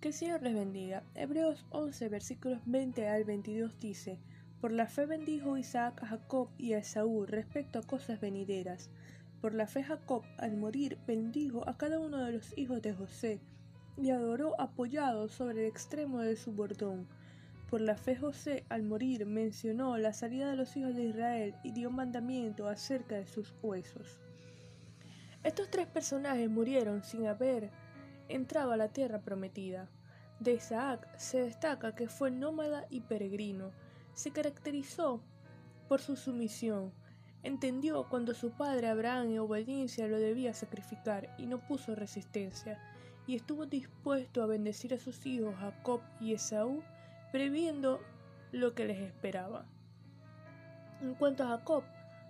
Que el Señor les bendiga. Hebreos 11, versículos 20 al 22 dice, Por la fe bendijo Isaac a Jacob y a Esaú respecto a cosas venideras. Por la fe Jacob, al morir, bendijo a cada uno de los hijos de José, y adoró apoyado sobre el extremo de su bordón. Por la fe José, al morir, mencionó la salida de los hijos de Israel y dio mandamiento acerca de sus huesos. Estos tres personajes murieron sin haber entrado a la tierra prometida. De Isaac se destaca que fue nómada y peregrino. Se caracterizó por su sumisión. Entendió cuando su padre Abraham en obediencia lo debía sacrificar y no puso resistencia, y estuvo dispuesto a bendecir a sus hijos Jacob y Esaú, previendo lo que les esperaba. En cuanto a Jacob,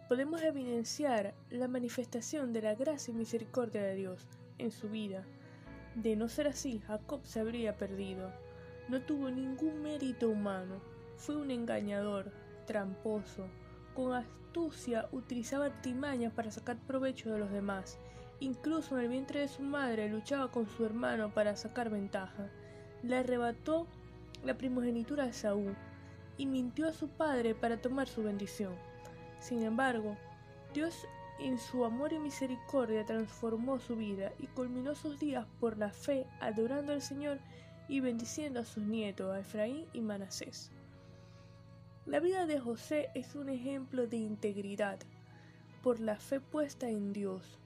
podemos evidenciar la manifestación de la gracia y misericordia de Dios en su vida. De no ser así, Jacob se habría perdido. No tuvo ningún mérito humano. Fue un engañador, tramposo. Con astucia utilizaba artimañas para sacar provecho de los demás. Incluso en el vientre de su madre luchaba con su hermano para sacar ventaja. Le arrebató la primogenitura de Saúl y mintió a su padre para tomar su bendición. Sin embargo, Dios en su amor y misericordia transformó su vida y culminó sus días por la fe, adorando al Señor y bendiciendo a sus nietos, a Efraín y Manasés. La vida de José es un ejemplo de integridad, por la fe puesta en Dios.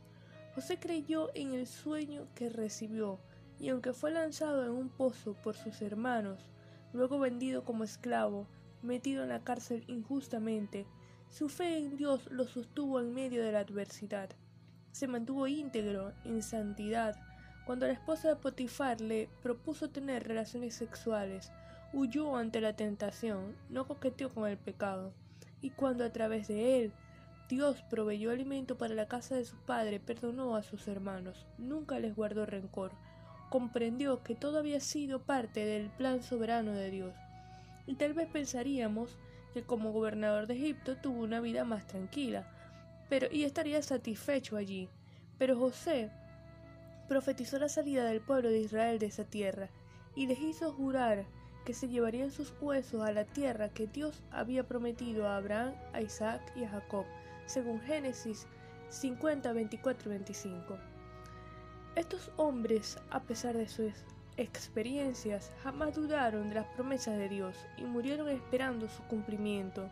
José creyó en el sueño que recibió, y aunque fue lanzado en un pozo por sus hermanos, luego vendido como esclavo, metido en la cárcel injustamente, su fe en Dios lo sostuvo en medio de la adversidad. Se mantuvo íntegro, en santidad. Cuando la esposa de Potifar le propuso tener relaciones sexuales, huyó ante la tentación, no coqueteó con el pecado. Y cuando a través de él Dios proveyó alimento para la casa de su padre, perdonó a sus hermanos, nunca les guardó rencor, comprendió que todo había sido parte del plan soberano de Dios. Y tal vez pensaríamos que como gobernador de Egipto tuvo una vida más tranquila, pero y estaría satisfecho allí. Pero José profetizó la salida del pueblo de Israel de esa tierra y les hizo jurar que se llevarían sus huesos a la tierra que Dios había prometido a Abraham, a Isaac y a Jacob, según Génesis 50, 24 y 25. Estos hombres, a pesar de sus experiencias jamás dudaron de las promesas de Dios y murieron esperando su cumplimiento.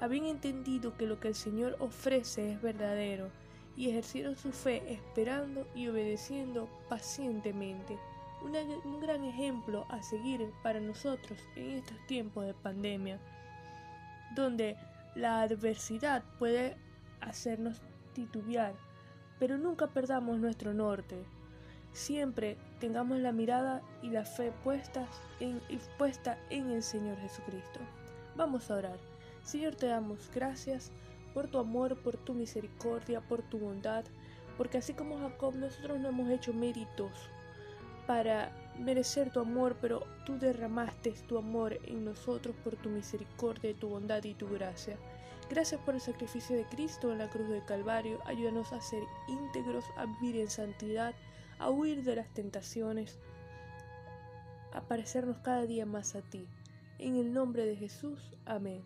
Habían entendido que lo que el Señor ofrece es verdadero y ejercieron su fe esperando y obedeciendo pacientemente. un gran ejemplo a seguir para nosotros en estos tiempos de pandemia, donde la adversidad puede hacernos titubear, pero nunca perdamos nuestro norte. Siempre tengamos la mirada y la fe puestas en, puesta en el Señor Jesucristo. Vamos a orar. Señor, te damos gracias por tu amor, por tu misericordia, por tu bondad, porque así como Jacob, nosotros no hemos hecho méritos para merecer tu amor, pero tú derramaste tu amor en nosotros por tu misericordia, tu bondad y tu gracia. Gracias por el sacrificio de Cristo en la cruz del Calvario. Ayúdanos a ser íntegros, a vivir en santidad a huir de las tentaciones, a parecernos cada día más a ti. En el nombre de Jesús, amén.